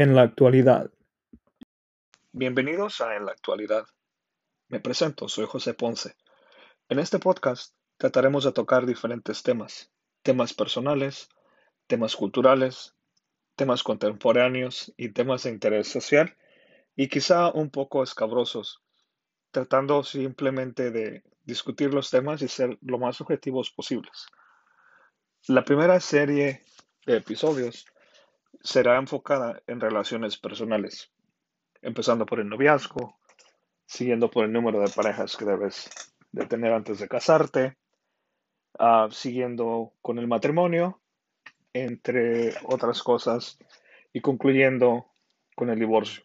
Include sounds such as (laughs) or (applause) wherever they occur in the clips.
En la actualidad. Bienvenidos a En la actualidad. Me presento, soy José Ponce. En este podcast trataremos de tocar diferentes temas, temas personales, temas culturales, temas contemporáneos y temas de interés social y quizá un poco escabrosos, tratando simplemente de discutir los temas y ser lo más objetivos posibles. La primera serie de episodios será enfocada en relaciones personales, empezando por el noviazgo, siguiendo por el número de parejas que debes de tener antes de casarte, uh, siguiendo con el matrimonio, entre otras cosas, y concluyendo con el divorcio.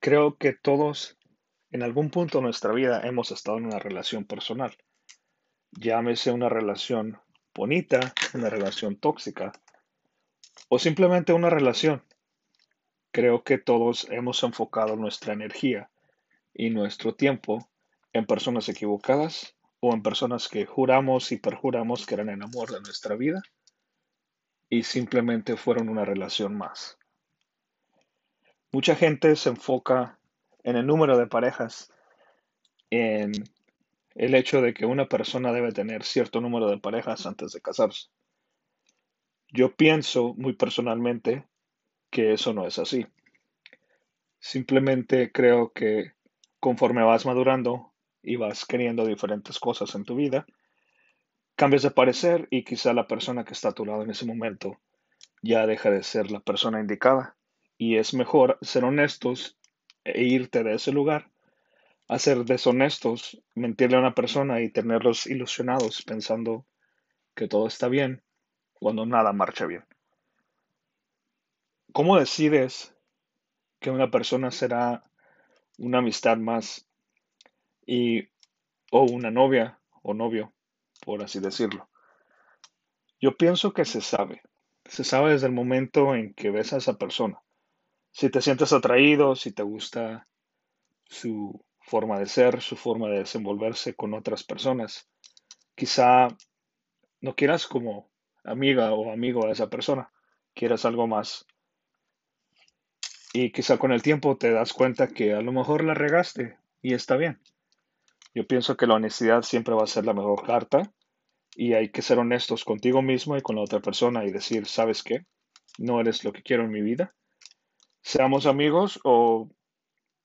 Creo que todos en algún punto de nuestra vida hemos estado en una relación personal. Llámese una relación bonita, una relación tóxica o simplemente una relación. Creo que todos hemos enfocado nuestra energía y nuestro tiempo en personas equivocadas o en personas que juramos y perjuramos que eran el amor de nuestra vida y simplemente fueron una relación más. Mucha gente se enfoca en el número de parejas, en el hecho de que una persona debe tener cierto número de parejas antes de casarse. Yo pienso muy personalmente que eso no es así. Simplemente creo que conforme vas madurando y vas queriendo diferentes cosas en tu vida, cambias de parecer y quizá la persona que está a tu lado en ese momento ya deja de ser la persona indicada. Y es mejor ser honestos e irte de ese lugar a ser deshonestos, mentirle a una persona y tenerlos ilusionados pensando que todo está bien cuando nada marcha bien. ¿Cómo decides que una persona será una amistad más y o una novia o novio, por así decirlo? Yo pienso que se sabe. Se sabe desde el momento en que ves a esa persona. Si te sientes atraído, si te gusta su forma de ser, su forma de desenvolverse con otras personas. Quizá no quieras como amiga o amigo a esa persona, quieras algo más. Y quizá con el tiempo te das cuenta que a lo mejor la regaste y está bien. Yo pienso que la honestidad siempre va a ser la mejor carta y hay que ser honestos contigo mismo y con la otra persona y decir, ¿sabes qué? No eres lo que quiero en mi vida. Seamos amigos o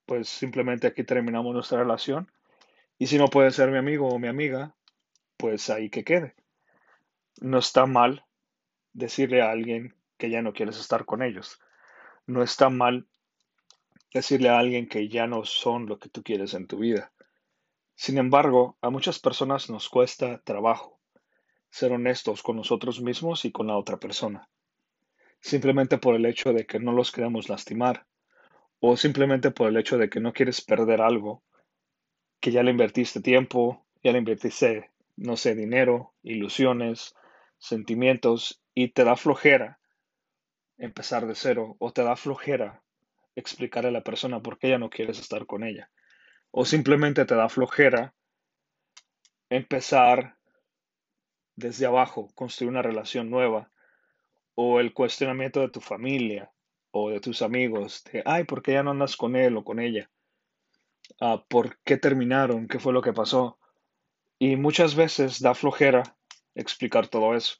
pues simplemente aquí terminamos nuestra relación. Y si no puede ser mi amigo o mi amiga, pues ahí que quede no está mal decirle a alguien que ya no quieres estar con ellos. No está mal decirle a alguien que ya no son lo que tú quieres en tu vida. Sin embargo, a muchas personas nos cuesta trabajo ser honestos con nosotros mismos y con la otra persona. Simplemente por el hecho de que no los queremos lastimar o simplemente por el hecho de que no quieres perder algo que ya le invertiste tiempo, ya le invertiste, no sé, dinero, ilusiones, sentimientos y te da flojera empezar de cero o te da flojera explicarle a la persona por qué ya no quieres estar con ella. O simplemente te da flojera empezar desde abajo, construir una relación nueva. O el cuestionamiento de tu familia o de tus amigos, de, ay, ¿por qué ya no andas con él o con ella? Ah, ¿Por qué terminaron? ¿Qué fue lo que pasó? Y muchas veces da flojera explicar todo eso.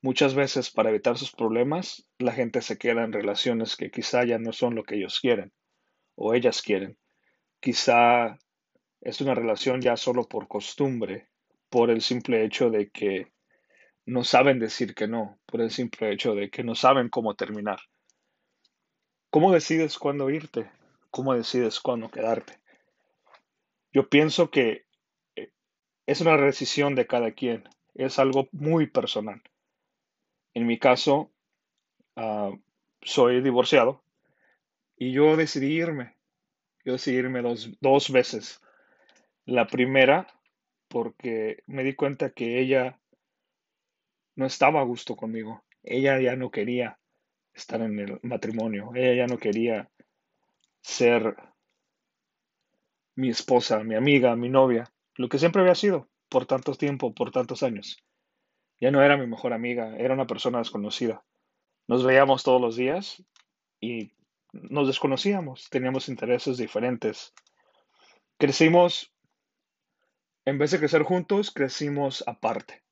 Muchas veces para evitar sus problemas, la gente se queda en relaciones que quizá ya no son lo que ellos quieren o ellas quieren. Quizá es una relación ya solo por costumbre, por el simple hecho de que no saben decir que no, por el simple hecho de que no saben cómo terminar. ¿Cómo decides cuándo irte? ¿Cómo decides cuándo quedarte? Yo pienso que eh, es una decisión de cada quien es algo muy personal. En mi caso, ah, soy divorciado y yo decidí irme. Yo decidí irme dos, dos veces. La primera, porque me di cuenta que ella no estaba a gusto conmigo. Ella ya no quería estar en el matrimonio. Ella ya no quería ser mi esposa, mi amiga, mi novia, lo que siempre había sido por tanto tiempo, por tantos años. Ya no era mi mejor amiga, era una persona desconocida. Nos veíamos todos los días y nos desconocíamos, teníamos intereses diferentes. Crecimos, en vez de crecer juntos, crecimos aparte.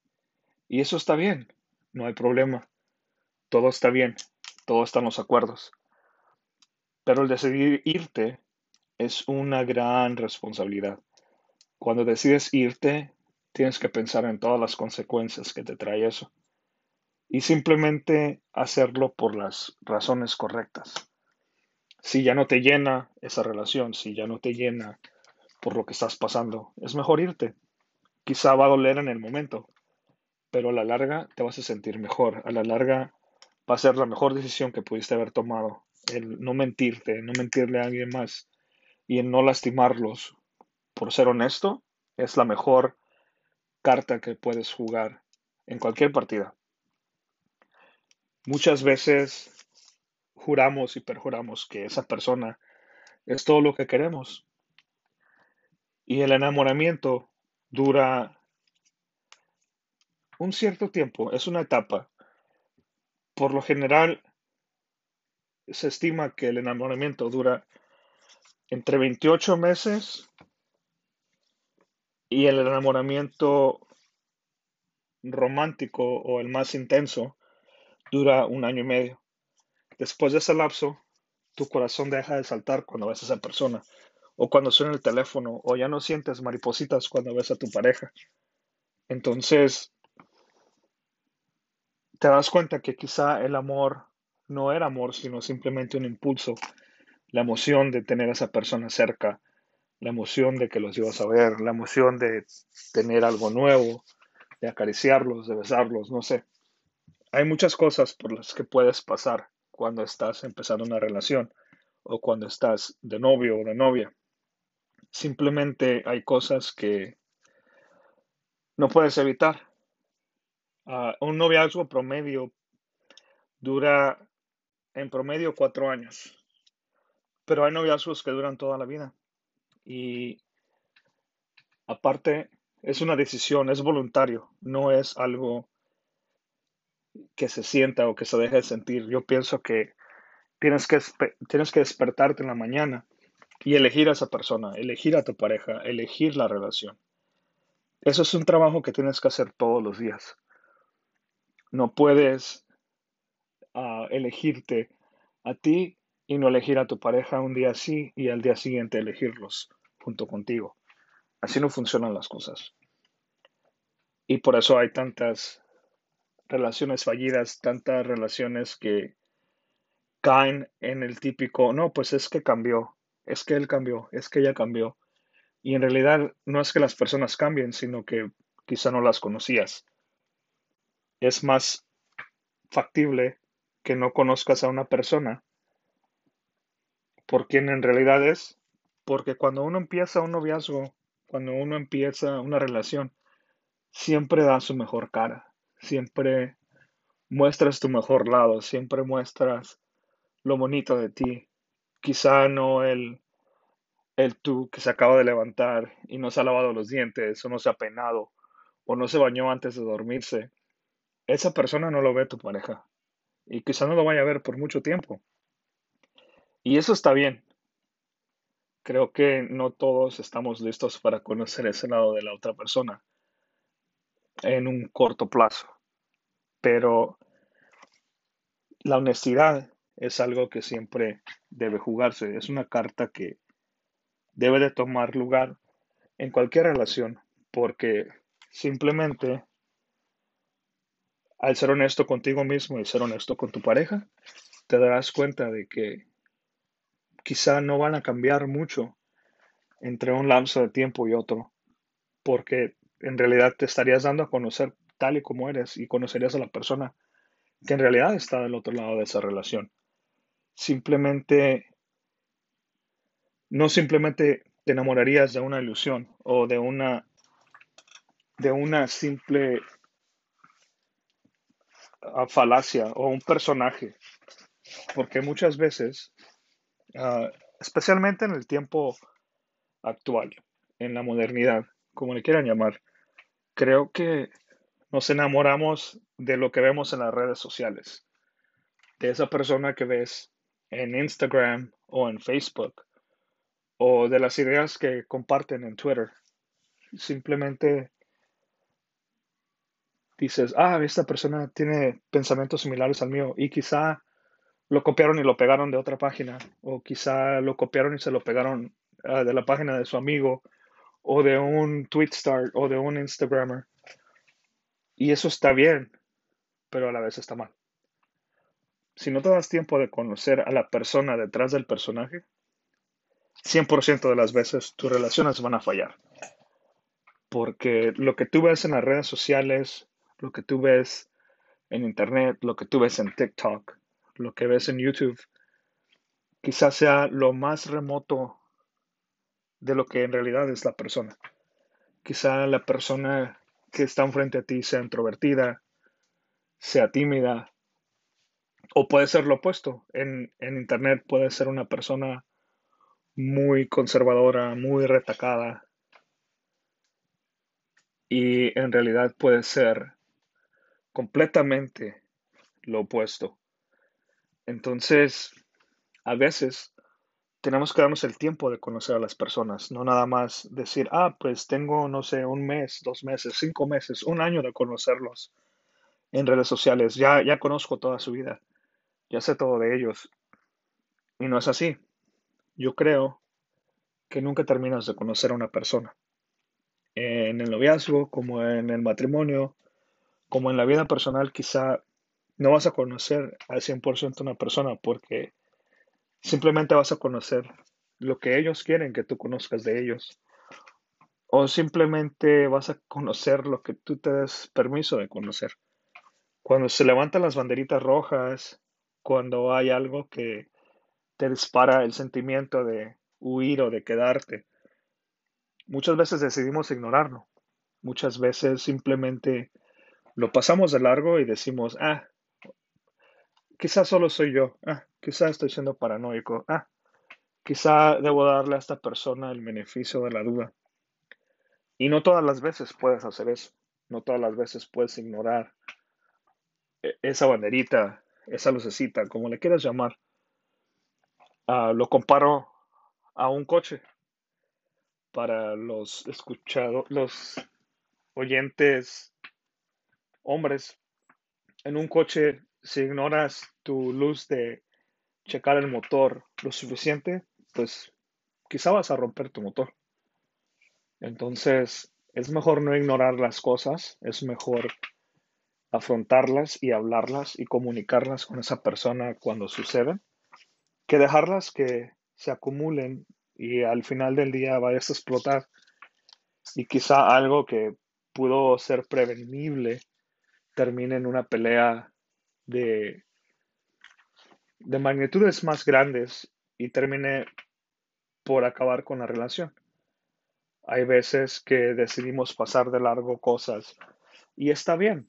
Y eso está bien, no hay problema. Todo está bien, todo está en los acuerdos. Pero el decidir irte es una gran responsabilidad. Cuando decides irte, tienes que pensar en todas las consecuencias que te trae eso. Y simplemente hacerlo por las razones correctas. Si ya no te llena esa relación, si ya no te llena por lo que estás pasando, es mejor irte. Quizá va a doler en el momento, pero a la larga te vas a sentir mejor. A la larga va a ser la mejor decisión que pudiste haber tomado. El no mentirte, no mentirle a alguien más y el no lastimarlos por ser honesto es la mejor carta que puedes jugar en cualquier partida. Muchas veces juramos y perjuramos que esa persona es todo lo que queremos. Y el enamoramiento dura un cierto tiempo, es una etapa. Por lo general, se estima que el enamoramiento dura entre 28 meses y el enamoramiento romántico o el más intenso dura un año y medio. Después de ese lapso, tu corazón deja de saltar cuando ves a esa persona, o cuando suena el teléfono, o ya no sientes maripositas cuando ves a tu pareja. Entonces, te das cuenta que quizá el amor no era amor, sino simplemente un impulso, la emoción de tener a esa persona cerca, la emoción de que los ibas a ver, la emoción de tener algo nuevo, de acariciarlos, de besarlos, no sé. Hay muchas cosas por las que puedes pasar cuando estás empezando una relación o cuando estás de novio o de novia. Simplemente hay cosas que no puedes evitar. Uh, un noviazgo promedio dura en promedio cuatro años, pero hay noviazgos que duran toda la vida. Y aparte, es una decisión, es voluntario, no es algo que se sienta o que se deje de sentir. Yo pienso que tienes que, tienes que despertarte en la mañana y elegir a esa persona, elegir a tu pareja, elegir la relación. Eso es un trabajo que tienes que hacer todos los días. No puedes uh, elegirte a ti y no elegir a tu pareja un día sí y al día siguiente elegirlos junto contigo. Así no funcionan las cosas. Y por eso hay tantas relaciones fallidas, tantas relaciones que caen en el típico, no, pues es que cambió, es que él cambió, es que ella cambió. Y en realidad no es que las personas cambien, sino que quizá no las conocías. Es más factible que no conozcas a una persona por quien en realidad es, porque cuando uno empieza un noviazgo, cuando uno empieza una relación, siempre da su mejor cara, siempre muestras tu mejor lado, siempre muestras lo bonito de ti. Quizá no el, el tú que se acaba de levantar y no se ha lavado los dientes o no se ha peinado o no se bañó antes de dormirse. Esa persona no lo ve tu pareja y quizá no lo vaya a ver por mucho tiempo. Y eso está bien. Creo que no todos estamos listos para conocer ese lado de la otra persona en un corto plazo. Pero la honestidad es algo que siempre debe jugarse. Es una carta que debe de tomar lugar en cualquier relación porque simplemente al ser honesto contigo mismo y ser honesto con tu pareja, te darás cuenta de que quizá no van a cambiar mucho entre un lapso de tiempo y otro, porque en realidad te estarías dando a conocer tal y como eres y conocerías a la persona que en realidad está del otro lado de esa relación. Simplemente, no simplemente te enamorarías de una ilusión o de una, de una simple ah, falacia o un personaje, porque muchas veces, uh, especialmente en el tiempo actual, en la modernidad, como le quieran llamar, creo que nos enamoramos de lo que vemos en las redes sociales. de esa persona que ves en Instagram o en Facebook o de las ideas que comparten en Twitter. Simplemente dices, ah, esta persona tiene pensamientos similares al mío y quizá lo copiaron y lo pegaron de otra página o quizá lo copiaron y se lo pegaron ah, de la página de su amigo o de un tweetstar o de un instagrammer. Y eso está bien, pero a la vez está mal. Si no te das tiempo de conocer a la persona detrás del personaje, 100% de las veces tus relaciones van a fallar. Porque lo que tú ves en las redes sociales, lo que tú ves en Internet, lo que tú ves en TikTok, lo que ves en YouTube, quizás sea lo más remoto de lo que en realidad es la persona. Quizá la persona que está enfrente a ti sea introvertida, sea tímida, o puede ser lo opuesto. En, en Internet puede ser una persona muy conservadora, muy retacada, y en realidad puede ser completamente lo opuesto. Entonces, a veces tenemos que darnos el tiempo de conocer a las personas, no nada más decir, ah, pues tengo, no sé, un mes, dos meses, cinco meses, un año de conocerlos en redes sociales, ya, ya conozco toda su vida, ya sé todo de ellos. Y no es así. Yo creo que nunca terminas de conocer a una persona. En el noviazgo, como en el matrimonio, como en la vida personal, quizá no vas a conocer al 100% a una persona porque Simplemente vas a conocer lo que ellos quieren que tú conozcas de ellos. O simplemente vas a conocer lo que tú te des permiso de conocer. Cuando se levantan las banderitas rojas, cuando hay algo que te dispara el sentimiento de huir o de quedarte, muchas veces decidimos ignorarlo. Muchas veces simplemente lo pasamos de largo y decimos, ah, quizás solo soy yo. Ah, Quizá estoy siendo paranoico. Ah, quizá debo darle a esta persona el beneficio de la duda. Y no todas las veces puedes hacer eso. No todas las veces puedes ignorar e, esa banderita, esa lucecita, como le quieras llamar. Ah, lo comparo a un coche. Para los escuchados, los oyentes hombres, en un coche, si ignoras tu luz de checar el motor lo suficiente, pues quizá vas a romper tu motor. Entonces, es mejor no ignorar las cosas, es mejor afrontarlas y hablarlas y comunicarlas con esa persona cuando suceden, que dejarlas que se acumulen y al final del día vayas a explotar y quizá algo que pudo ser prevenible termine en una pelea de de magnitudes más grandes y termine por acabar con la relación. Hay veces que decidimos pasar de largo cosas y está bien.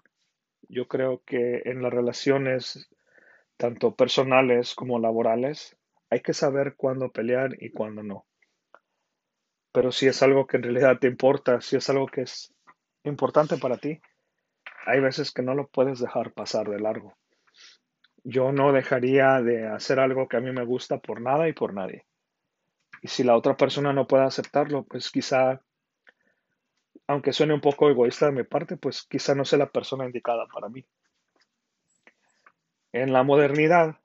Yo creo que en las relaciones, tanto personales como laborales, hay que saber cuándo pelear y cuándo no. Pero si es algo que en realidad te importa, si es algo que es importante para ti, hay veces que no lo puedes dejar pasar de largo yo no dejaría de hacer algo que a mí me gusta por nada y por nadie. Y si la otra persona no puede aceptarlo, pues quizá, aunque suene un poco egoísta de mi parte, pues quizá no sea la persona indicada para mí. En la modernidad,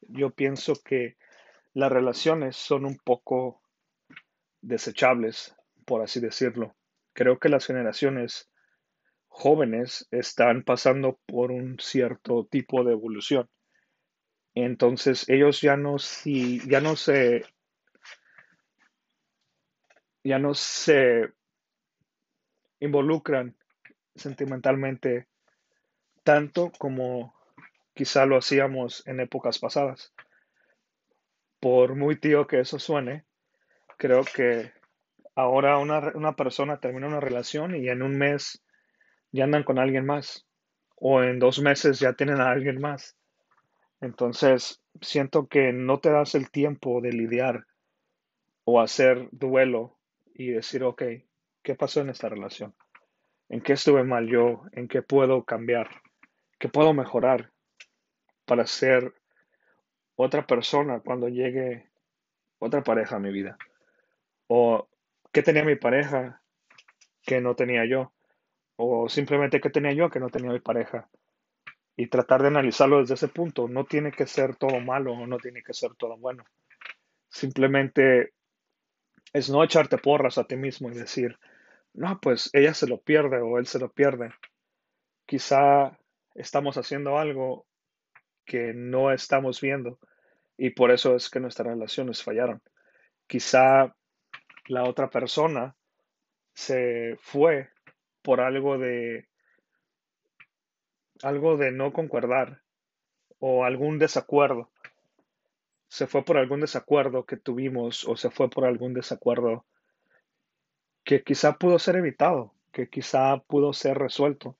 yo pienso que las relaciones son un poco desechables, por así decirlo. Creo que las generaciones jóvenes están pasando por un cierto tipo de evolución. Entonces ellos ya no, si, ya no se ya no se involucran sentimentalmente tanto como quizá lo hacíamos en épocas pasadas. Por muy tío que eso suene, creo que ahora una, una persona termina una relación y en un mes ya andan con alguien más. O en dos meses ya tienen a alguien más. Entonces, siento que no te das el tiempo de lidiar o hacer duelo y decir, ok, ¿qué pasó en esta relación? ¿En qué estuve mal yo? ¿En qué puedo cambiar? ¿Qué puedo mejorar? para ser otra persona cuando llegue otra pareja a mi vida? ¿O qué tenía mi pareja que no tenía yo? ¿O simplemente qué tenía yo que no tenía mi pareja? Y tratar de analizarlo desde ese punto. No tiene que ser todo malo o no tiene que ser todo bueno. Simplemente es no echarte porras a ti mismo y decir, no, pues ella se lo pierde o él se lo pierde. Quizá estamos haciendo algo que no estamos viendo y por eso es que nuestras relaciones fallaron. Quizá la otra persona se fue por algo de algo de no concordar o algún desacuerdo. Se fue por algún desacuerdo que tuvimos o se fue por algún desacuerdo que quizá pudo ser evitado, que quizá pudo ser resuelto.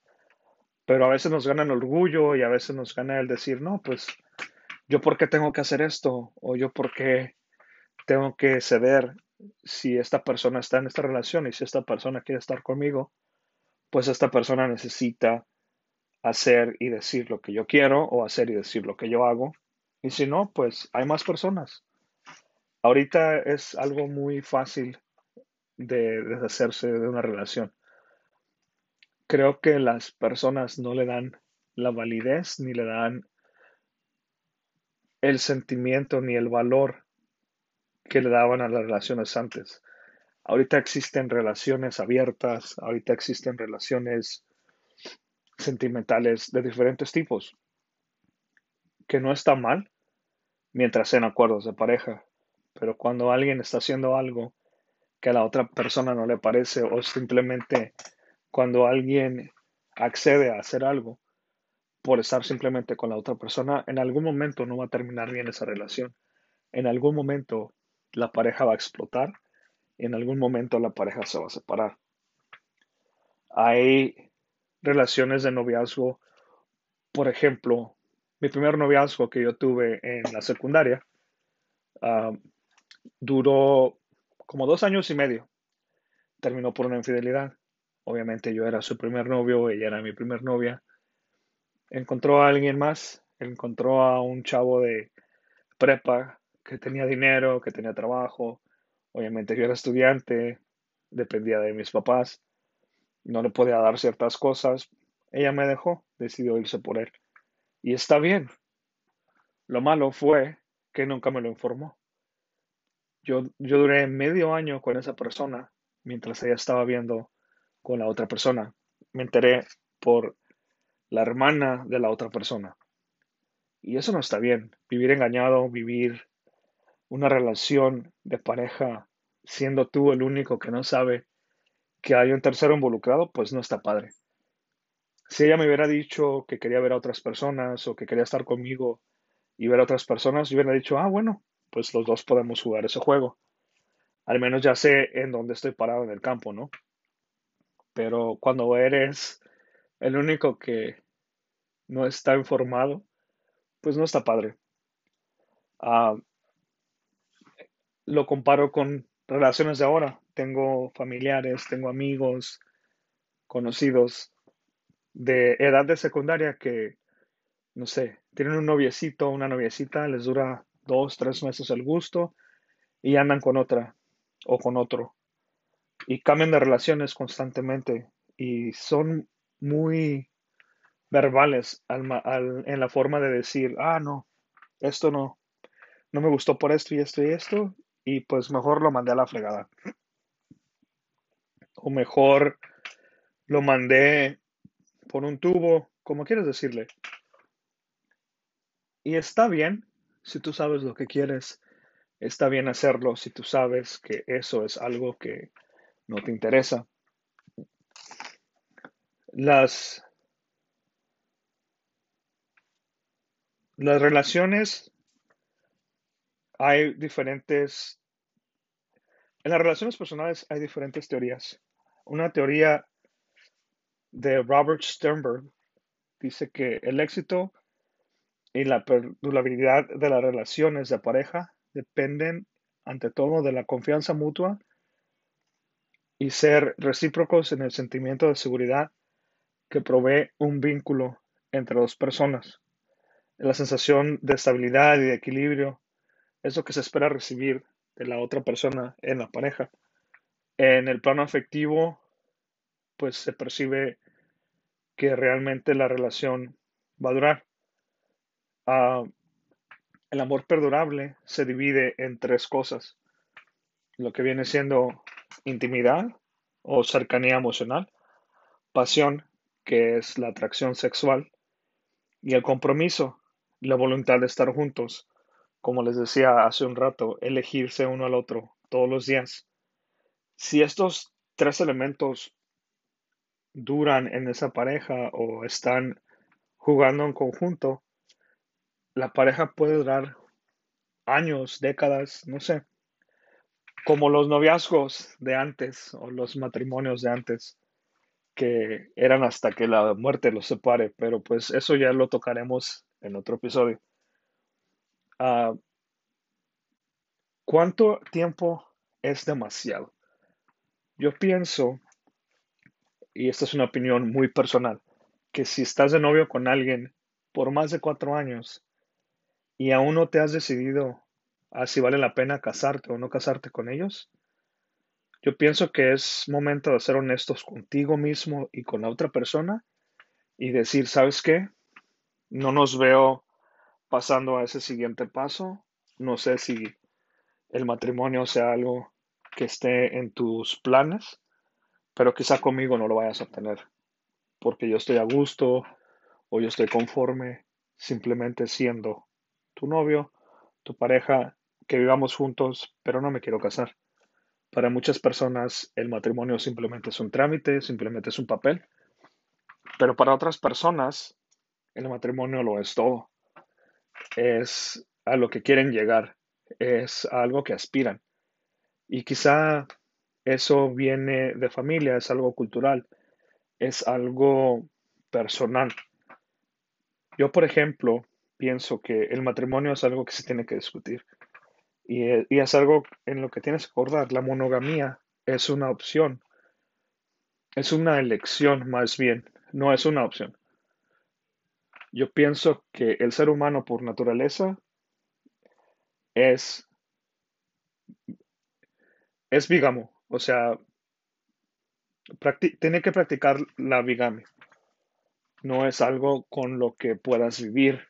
Pero a veces nos gana el orgullo y a veces nos gana el decir, no, pues yo por qué tengo que hacer esto o yo por qué tengo que ceder si esta persona está en esta relación y si esta persona quiere estar conmigo, pues esta persona necesita hacer y decir lo que yo quiero o hacer y decir lo que yo hago. Y si no, pues hay más personas. Ahorita es algo muy fácil de deshacerse de una relación. Creo que las personas no le dan la validez ni le dan el sentimiento ni el valor que le daban a las relaciones antes. Ahorita existen relaciones abiertas, ahorita existen relaciones sentimentales de diferentes tipos, que no está mal mientras sean acuerdos de pareja, pero cuando alguien está haciendo algo que a la otra persona no le parece o simplemente cuando alguien accede a hacer algo por estar simplemente con la otra persona, en algún momento no va a terminar bien esa relación. En algún momento la pareja va a explotar en algún momento la pareja se va a separar. Hay relaciones de noviazgo, por ejemplo, mi primer noviazgo que yo tuve en la secundaria ah, duró como dos años y medio. Terminó por una infidelidad. Obviamente yo era su primer novio, ella era mi primer novia. Encontró a alguien más, encontró a un chavo de prepa que tenía dinero, que tenía trabajo. Obviamente yo era estudiante, dependía de mis papás, no le podía dar ciertas cosas. Ella me dejó, decidió irse por él. Y está bien. Lo malo fue que nunca me lo informó. Yo, yo duré medio año con esa persona mientras ella estaba viendo con la otra persona. Me enteré por la hermana de la otra persona. Y eso no está bien. Vivir engañado, vivir una relación de pareja siendo tú el único que no sabe que hay un tercero involucrado, pues no está padre. Si ella me hubiera dicho que quería ver a otras personas o que quería estar conmigo y ver a otras personas, yo hubiera dicho, ah, bueno, pues los dos podemos jugar ese juego. Al menos ya sé en dónde estoy parado en el campo, ¿no? Pero cuando eres el único que no está informado, pues no está padre. Ah, lo comparo con relaciones de ahora. Tengo familiares, tengo amigos, conocidos de edad de secundaria que, no sé, tienen un noviecito, una noviecita, les dura dos, tres meses el gusto y andan con otra o con otro. Y cambian de relaciones constantemente y son muy verbales en la forma de decir, ah, no, esto no, no me gustó por esto y esto y esto, y pues mejor lo mandé a la fregada. O mejor lo mandé por un tubo, como quieres decirle. Y está bien, si tú sabes lo que quieres, está bien hacerlo si tú sabes que eso es algo que no te interesa. Las, las relaciones, hay diferentes, en las relaciones personales hay diferentes teorías. Una teoría de Robert Sternberg dice que el éxito y la perdurabilidad de las relaciones de pareja dependen ante todo de la confianza mutua y ser recíprocos en el sentimiento de seguridad que provee un vínculo entre dos personas. la sensación de estabilidad y de equilibrio es lo que se espera recibir de la otra persona en la pareja. En el plano afectivo, pues se percibe que realmente la relación va a durar. Ah, el amor perdurable se divide en tres cosas. Lo que viene siendo intimidad o cercanía emocional, pasión, que es la atracción sexual, y el compromiso, la voluntad de estar juntos. Como les decía hace un rato, elegirse uno al otro todos los días. Si estos tres elementos duran en esa pareja o están jugando en conjunto, la pareja puede durar años, décadas, no sé, como los noviazgos de antes o los matrimonios de antes, que eran hasta que la muerte los separe, pero pues eso ya lo tocaremos en otro episodio. Ah, ¿Cuánto tiempo es demasiado? Yo pienso, y esta es una opinión muy personal, que si estás de novio con alguien por más de cuatro años y aún no te has decidido a si vale la pena casarte o no casarte con ellos, yo pienso que es momento de ser honestos contigo mismo y con la otra persona y decir, ¿sabes qué? No nos veo pasando a ese siguiente paso. No sé si el matrimonio sea algo que esté en tus planes, pero quizá conmigo no lo vayas a obtener, porque yo estoy a gusto o yo estoy conforme simplemente siendo tu novio, tu pareja, que vivamos juntos, pero no me quiero casar. Para muchas personas el matrimonio simplemente es un trámite, simplemente es un papel, pero para otras personas el matrimonio lo es todo. Es a lo que quieren llegar, es algo que aspiran. Y quizá eso viene de familia, es algo cultural, es algo personal. Yo, por ejemplo, pienso que el matrimonio es algo que se tiene que discutir. Y, y, es algo en lo que tienes que acordar. La monogamía es una opción. Es una elección más bien, no es una opción. Yo pienso que el ser humano por naturaleza es, es bigamo, o sea, tiene que practicar la bigamia. No es algo con lo que puedas vivir.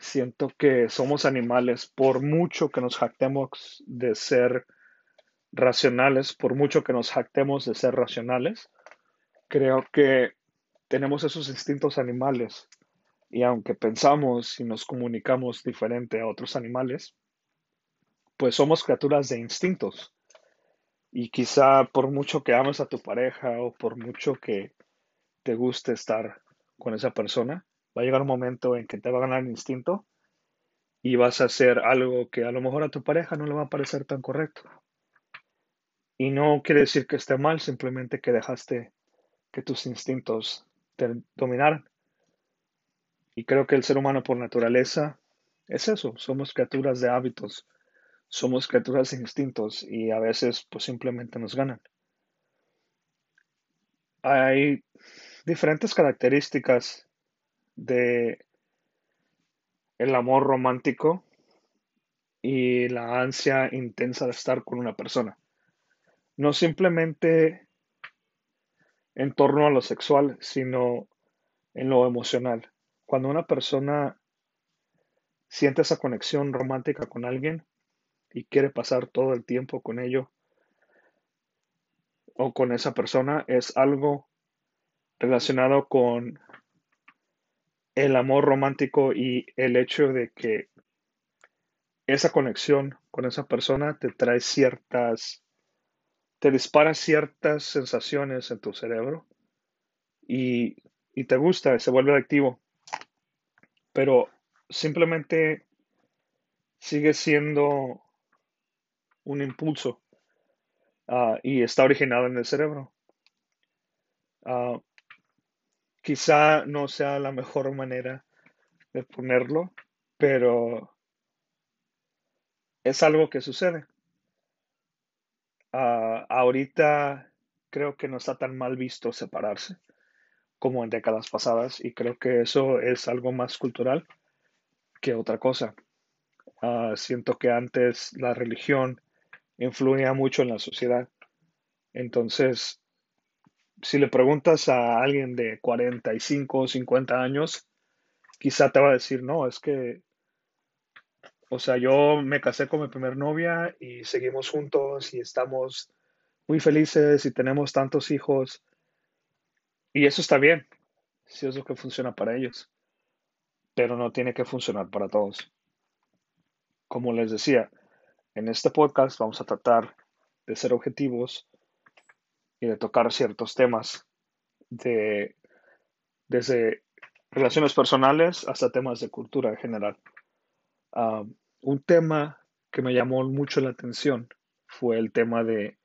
Siento que somos animales, por mucho que nos jactemos de ser racionales, por mucho que nos jactemos de ser racionales, creo que tenemos esos instintos animales y aunque pensamos y nos comunicamos diferente a otros animales, pues somos criaturas de instintos. Y quizá por mucho que ames a tu pareja o por mucho que te guste estar con esa persona, va a llegar un momento en que te va a ganar el instinto y vas a hacer algo que a lo mejor a tu pareja no le va a parecer tan correcto. Y no quiere decir que esté mal, simplemente que dejaste que tus instintos te dominaran. Y creo que el ser humano por naturaleza es eso, somos criaturas de hábitos, somos criaturas de instintos y a veces pues simplemente nos ganan. Hay diferentes características de el amor romántico y la ansia intensa de estar con una persona. No simplemente en torno a lo sexual, sino en lo emocional. Cuando una persona siente esa conexión romántica con alguien y quiere pasar todo el tiempo con ello o con esa persona, es algo relacionado con el amor romántico y el hecho de que esa conexión con esa persona te trae ciertas, te dispara ciertas sensaciones en tu cerebro y, y te gusta, se vuelve activo pero simplemente sigue siendo un impulso ah, y está originado en el cerebro. Ah, quizá no sea la mejor manera de ponerlo, pero es algo que sucede. Ah, ahorita creo que no está tan mal visto separarse, como en décadas pasadas y creo que eso es algo más cultural que otra cosa. Ah, siento que antes la religión influía mucho en la sociedad. Entonces, si le preguntas a alguien de 45 o 50 años, quizá te va a decir, no, es que, o sea, yo me casé con mi primer novia y seguimos juntos y estamos muy felices y tenemos tantos hijos. Y eso está bien, si es lo que funciona para ellos, pero no tiene que funcionar para todos. Como les decía, en este podcast vamos a tratar de ser objetivos y de tocar ciertos temas de desde relaciones personales hasta temas de cultura en general. Un tema que me llamó mucho la atención fue el tema de,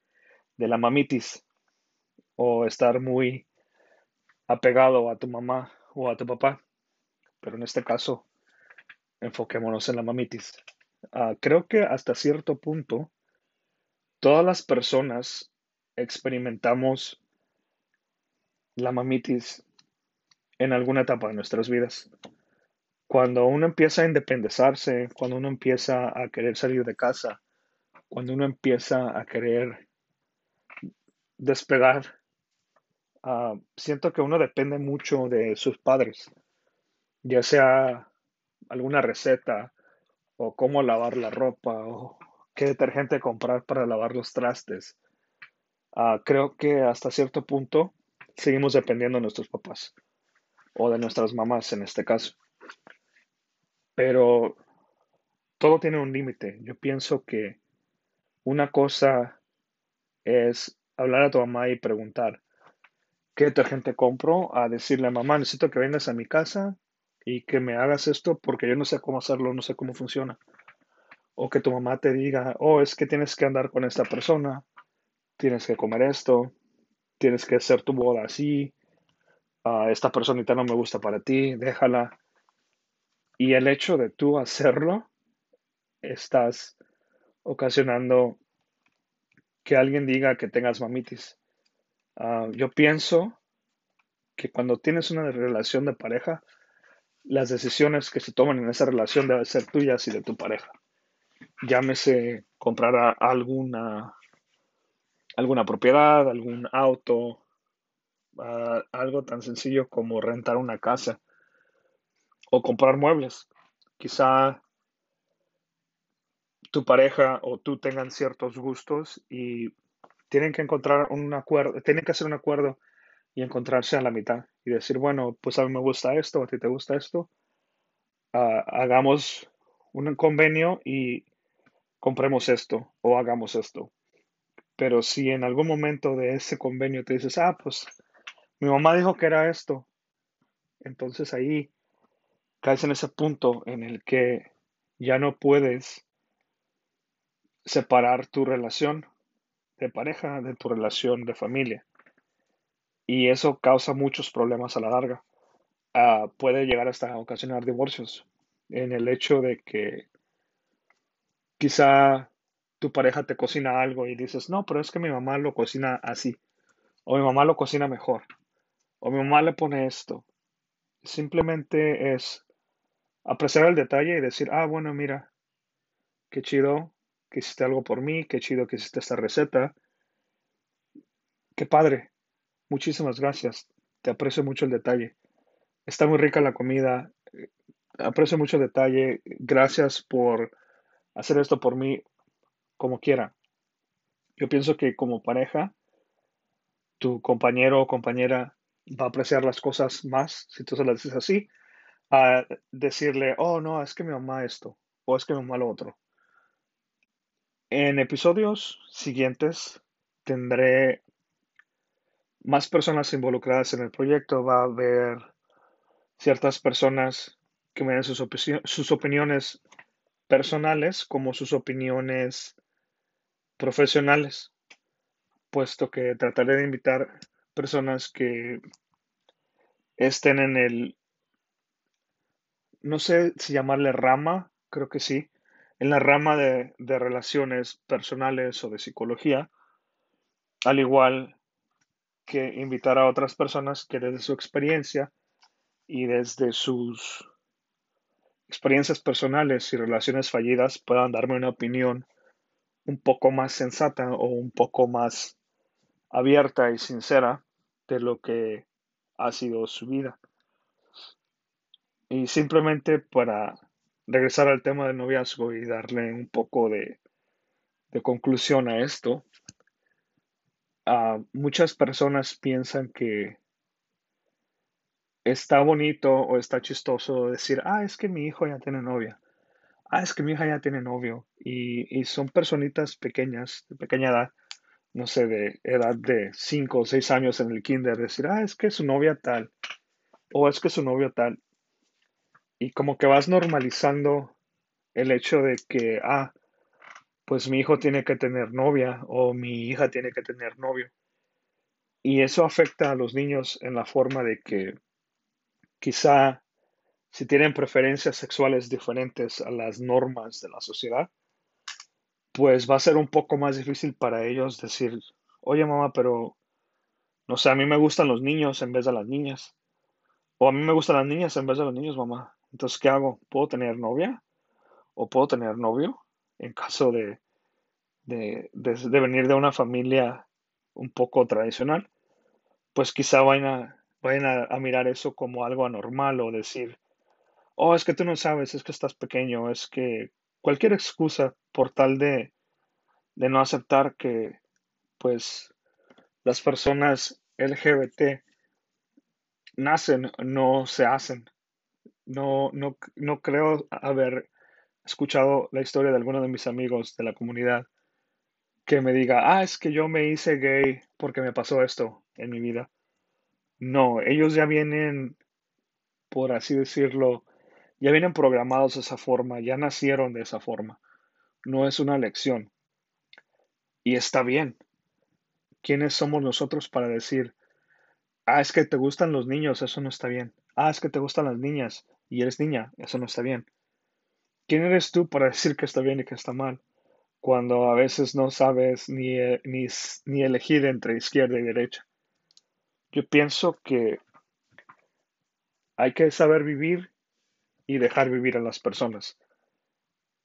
de la mamitis o estar muy apegado a tu mamá o a tu papá. Pero en este caso, enfoquémonos en la mamitis. Ah, creo que hasta cierto punto, todas las personas experimentamos la mamitis en alguna etapa de nuestras vidas. Cuando uno empieza a independizarse, cuando uno empieza a querer salir de casa, cuando uno empieza a querer despegar, ah, siento que uno depende mucho de sus padres, ya sea alguna receta o cómo lavar la ropa o qué detergente comprar para lavar los trastes. Ah, creo que hasta cierto punto seguimos dependiendo de nuestros papás o de nuestras mamás en este caso. Pero todo tiene un límite. Yo pienso que una cosa es hablar a tu mamá y preguntar qué detergente compro, a decirle a mamá, necesito que vengas a mi casa y que me hagas esto porque yo no sé cómo hacerlo, no sé cómo funciona. O que tu mamá te diga, oh, es que tienes que andar con esta persona, tienes que comer esto, tienes que hacer tu boda así, esta personita no me gusta para ti, déjala. Y el hecho de tú hacerlo, estás ocasionando que alguien diga que tengas mamitis. Ah, yo pienso que cuando tienes una relación de pareja, las decisiones que se toman en esa relación deben ser tuyas y de tu pareja. Llámese comprar alguna, alguna propiedad, algún auto, algo tan sencillo como rentar una casa o comprar muebles. Quizá tu pareja o tú tengan ciertos gustos y tienen que encontrar un acuerdo, tienen que hacer un acuerdo y encontrarse a la mitad y decir, bueno, pues a mí me gusta esto, a ti te gusta esto, ah, hagamos un convenio y compremos esto o hagamos esto. Pero si en algún momento de ese convenio te dices, ah, pues mi mamá dijo que era esto. Entonces ahí caes en ese punto en el que ya no puedes separar tu relación de pareja de tu relación de familia. Y eso causa muchos problemas a la larga. Ah, puede llegar hasta ocasionar divorcios en el hecho de que quizá tu pareja te cocina algo y dices, no, pero es que mi mamá lo cocina así, o mi mamá lo cocina mejor o mi mamá le pone esto. Simplemente es apreciar el detalle y decir, ah, bueno, mira, qué chido que hiciste algo por mí, qué chido que hiciste esta receta. Qué padre. Muchísimas gracias. Te aprecio mucho el detalle. Está muy rica la comida. Aprecio mucho el detalle. Gracias por hacer esto por mí como quiera. Yo pienso que como pareja, tu compañero o compañera va a apreciar las cosas más si tú se las dices así, a decirle, oh, no, es que mi mamá esto, o es que mi mamá lo otro. En episodios siguientes tendré más personas involucradas en el proyecto, va a haber ciertas personas que me den sus, sus opiniones personales como sus opiniones profesionales, puesto que trataré de invitar personas que estén en el, no sé si llamarle rama, creo que sí, en la rama de, relaciones personales o de psicología, al igual que invitar a otras personas que desde su experiencia y desde sus experiencias personales y relaciones fallidas puedan darme una opinión un poco más sensata o un poco más abierta y sincera de lo que ha sido su vida. Y simplemente para regresar al tema del noviazgo y darle un poco de, conclusión a esto, muchas personas piensan que está bonito o está chistoso decir, ah, es que mi hijo ya tiene novia, ah, es que mi hija ya tiene novio, y, y son personitas pequeñas, de pequeña edad, no sé, de edad de 5 o 6 años en el kinder, decir, ah, es que su novia tal, o es que su novio tal. Y como que vas normalizando el hecho de que, ah, pues mi hijo tiene que tener novia o mi hija tiene que tener novio. Y eso afecta a los niños en la forma de que quizá si tienen preferencias sexuales diferentes a las normas de la sociedad, pues va a ser un poco más difícil para ellos decir, oye mamá, pero no sé, a mí me gustan los niños en vez de las niñas. O a mí me gustan las niñas en vez de los niños, mamá. Entonces, ¿qué hago? ¿Puedo tener novia? ¿O puedo tener novio? En caso de, de, venir de una familia un poco tradicional, pues quizá vayan, a, vayan a mirar eso como algo anormal o decir, oh, es que tú no sabes, es que estás pequeño, es que cualquier excusa por tal de, de no aceptar que pues las personas LGBT nacen, no se hacen. No, no, no creo haber escuchado la historia de alguno de mis amigos de la comunidad que me diga, ah, es que yo me hice gay porque me pasó esto en mi vida. No, ellos ya vienen, por así decirlo, ya vienen programados de esa forma, ya nacieron de esa forma. No es una lección. Y está bien. ¿Quiénes somos nosotros para decir, ah, es que te gustan los niños, eso no está bien? Ah, es que te gustan las niñas y eres niña, eso no está bien. ¿Quién eres tú para decir que está bien y que está mal? Cuando a veces no sabes ni, eh, ni, elegir entre izquierda y derecha. Yo pienso que hay que saber vivir y dejar vivir a las personas.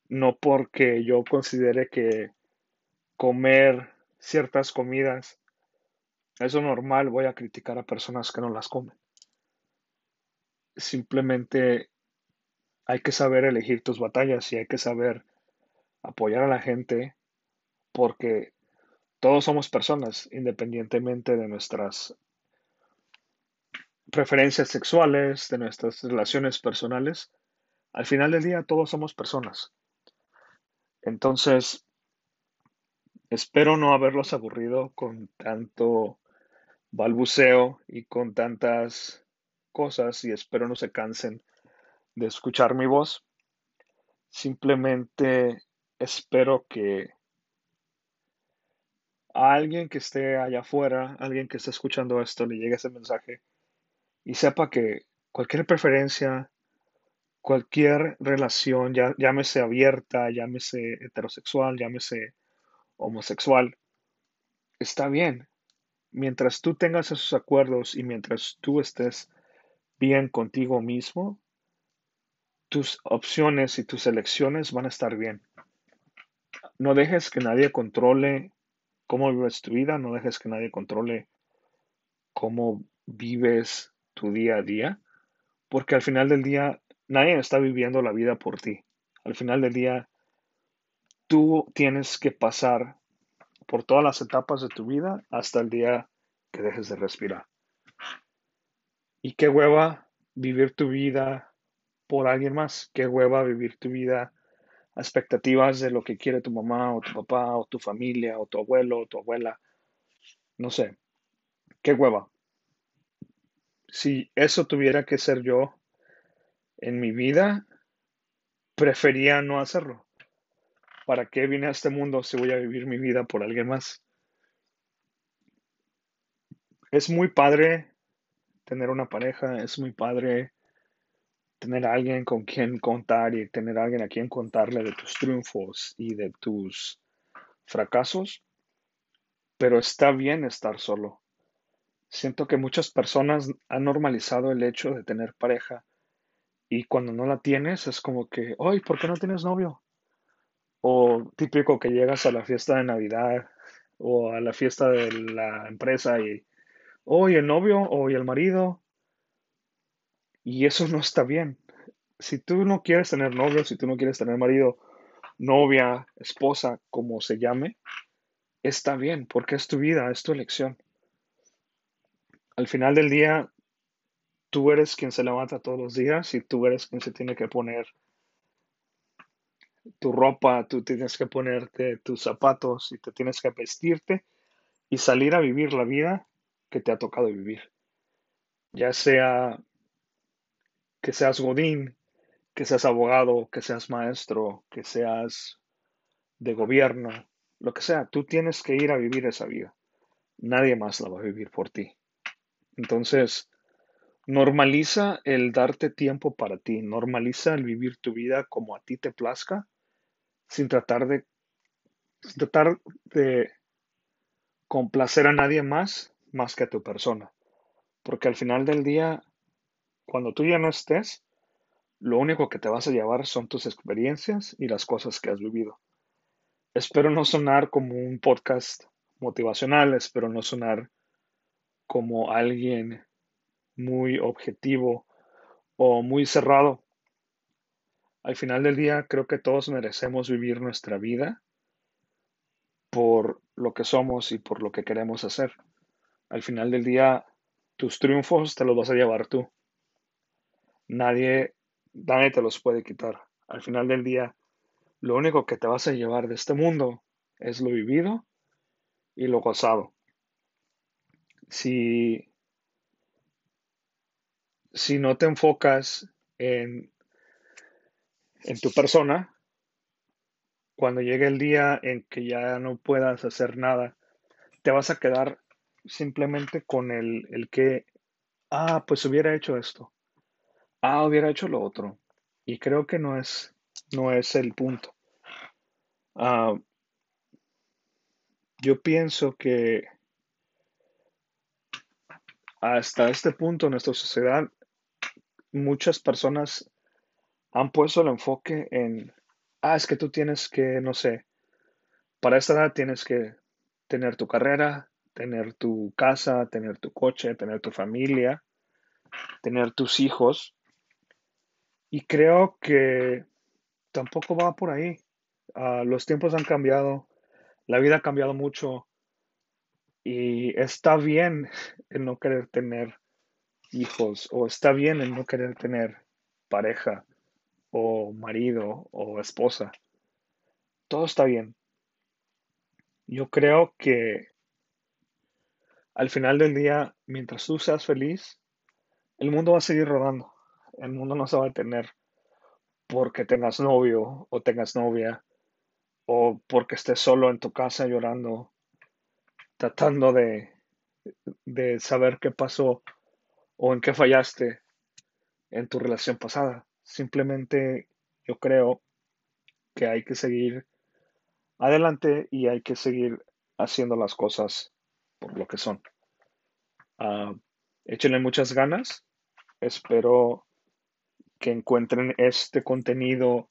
No porque yo considere que comer ciertas comidas es normal, voy a criticar a personas que no las comen. Simplemente hay que saber elegir tus batallas y hay que saber apoyar a la gente porque todos somos personas independientemente de nuestras preferencias sexuales, de nuestras relaciones personales, al final del día todos somos personas. Entonces, espero no haberlos aburrido con tanto balbuceo y con tantas cosas y espero no se cansen de escuchar mi voz. Simplemente espero que a alguien que esté allá afuera, alguien que esté escuchando esto, le llegue ese mensaje y sepa que cualquier preferencia, cualquier relación, ya, llámese abierta, llámese heterosexual, llámese homosexual, está bien. Mientras tú tengas esos acuerdos y mientras tú estés bien contigo mismo, tus opciones y tus elecciones van a estar bien. No dejes que nadie controle cómo vives tu vida, no dejes que nadie controle cómo vives tu día a día, porque al final del día nadie está viviendo la vida por ti. Al final del día tú tienes que pasar por todas las etapas de tu vida hasta el día que dejes de respirar. Y qué hueva vivir tu vida por alguien más, qué hueva vivir tu vida expectativas de lo que quiere tu mamá o tu papá o tu familia o tu abuelo o tu abuela. No sé, qué hueva si eso tuviera que ser yo en mi vida, prefería no hacerlo. ¿Para qué vine a este mundo si voy a vivir mi vida por alguien más? Es muy padre tener una pareja, es muy padre tener alguien con quien contar y tener alguien a quien contarle de tus triunfos y de tus fracasos, pero está bien estar solo Siento que muchas personas han normalizado el hecho de tener pareja y cuando no la tienes es como que, ¡ay! ¿Por qué no tienes novio? O típico que llegas a la fiesta de Navidad o a la fiesta de la empresa y, hoy el novio o el marido. Y eso no está bien. Si tú no quieres tener novio, si tú no quieres tener marido, novia, esposa, como se llame, está bien, porque es tu vida, es tu elección. Al final del día, tú eres quien se levanta todos los días y tú eres quien se tiene que poner tu ropa, tú tienes que ponerte tus zapatos y te tienes que vestirte y salir a vivir la vida que te ha tocado vivir. Ya sea que seas godín, que seas abogado, que seas maestro, que seas de gobierno, lo que sea, tú tienes que ir a vivir esa vida. Nadie más la va a vivir por ti. Entonces, normaliza el darte tiempo para ti, normaliza el vivir tu vida como a ti te plazca, sin tratar de, tratar de complacer a nadie más más que a tu persona. Porque al final del día, cuando tú ya no estés, lo único que te vas a llevar son tus experiencias y las cosas que has vivido. Espero no sonar como un podcast motivacional, espero no sonar como alguien muy objetivo o muy cerrado. Al final del día creo que todos merecemos vivir nuestra vida por lo que somos y por lo que queremos hacer. Al final del día, tus triunfos te los vas a llevar tú. Nadie, nadie te los puede quitar. Al final del día, lo único que te vas a llevar de este mundo es lo vivido y lo gozado. Si, si no te enfocas en, en tu persona, cuando llegue el día en que ya no puedas hacer nada, te vas a quedar simplemente con el, el que, ah, pues hubiera hecho esto, ah, hubiera hecho lo otro. Y creo que no es, no es el punto. Ah, yo pienso que hasta este punto en nuestra sociedad muchas personas han puesto el enfoque en, ah, es que tú tienes que, no sé, para esta edad tienes que tener tu carrera, tener tu casa, tener tu coche, tener tu familia, tener tus hijos. Y creo que tampoco va por ahí. Ah, los tiempos han cambiado, la vida ha cambiado mucho y está bien (laughs) el no querer tener hijos o está bien el no querer tener pareja o marido o esposa. Todo está bien. Yo creo que al final del día, mientras tú seas feliz, el mundo va a seguir rodando. El mundo no se va a detener porque tengas novio o tengas novia o porque estés solo en tu casa llorando, tratando de, de saber qué pasó o en qué fallaste en tu relación pasada. Simplemente yo creo que hay que seguir adelante y hay que seguir haciendo las cosas por lo que son. Uh, échenle muchas ganas. Espero que encuentren este contenido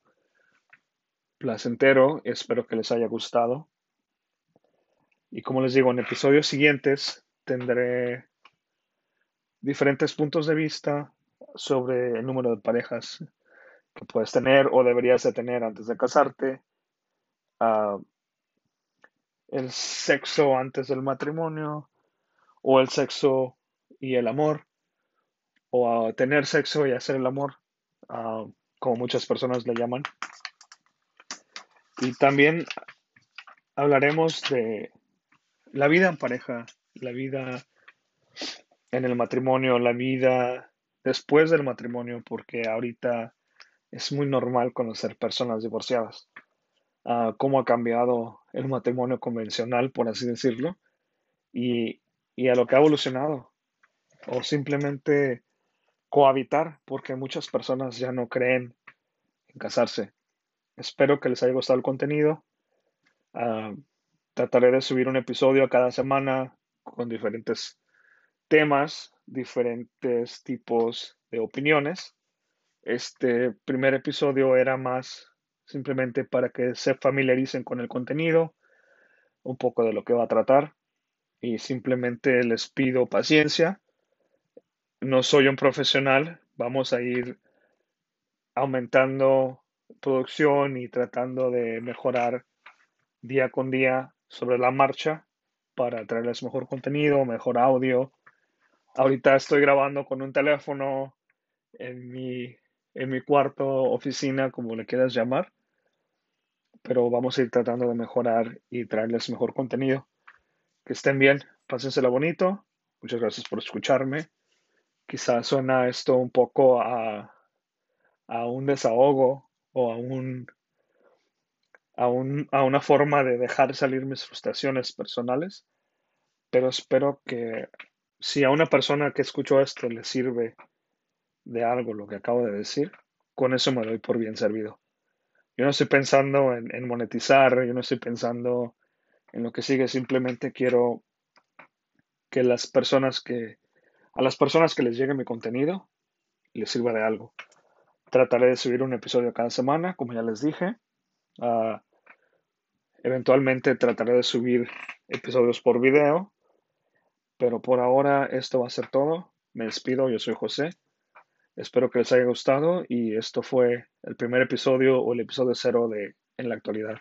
placentero. Espero que les haya gustado. Y como les digo, en episodios siguientes tendré diferentes puntos de vista sobre el número de parejas que puedes tener o deberías de tener antes de casarte. Uh, el sexo antes del matrimonio o el sexo y el amor o a tener sexo y hacer el amor, como muchas personas le llaman. Y también hablaremos de la vida en pareja, la vida en el matrimonio, la vida después del matrimonio, porque ahorita es muy normal conocer personas divorciadas. Ah, cómo ha cambiado el matrimonio convencional, por así decirlo, y, a lo que ha evolucionado, o simplemente cohabitar, porque muchas personas ya no creen en casarse. Espero que les haya gustado el contenido. Ah, trataré de subir un episodio cada semana con diferentes temas, diferentes tipos de opiniones. Este primer episodio era más simplemente para que se familiaricen con el contenido, un poco de lo que va a tratar y simplemente les pido paciencia. No soy un profesional, vamos a ir aumentando producción y tratando de mejorar día con día sobre la marcha para traerles mejor contenido, mejor audio. Ahorita estoy grabando con un teléfono en mi, en mi cuarto, oficina, como le quieras llamar, pero vamos a ir tratando de mejorar y traerles mejor contenido. Que estén bien, pásensela bonito. Muchas gracias por escucharme. Quizás suena esto un poco a, a un desahogo o a un a, a una forma de dejar salir mis frustraciones personales, pero espero que si a una persona que escuchó esto le sirve de algo lo que acabo de decir, con eso me doy por bien servido. Yo no estoy pensando en, monetizar, yo no estoy pensando en lo que sigue, simplemente quiero que las personas que, a las personas que les llegue mi contenido, les sirva de algo. Trataré de subir un episodio cada semana, como ya les dije. Uh, eventualmente trataré de subir episodios por video. Pero por ahora esto va a ser todo. Me despido, yo soy José. Espero que les haya gustado y esto fue el primer episodio o el episodio cero de En la actualidad.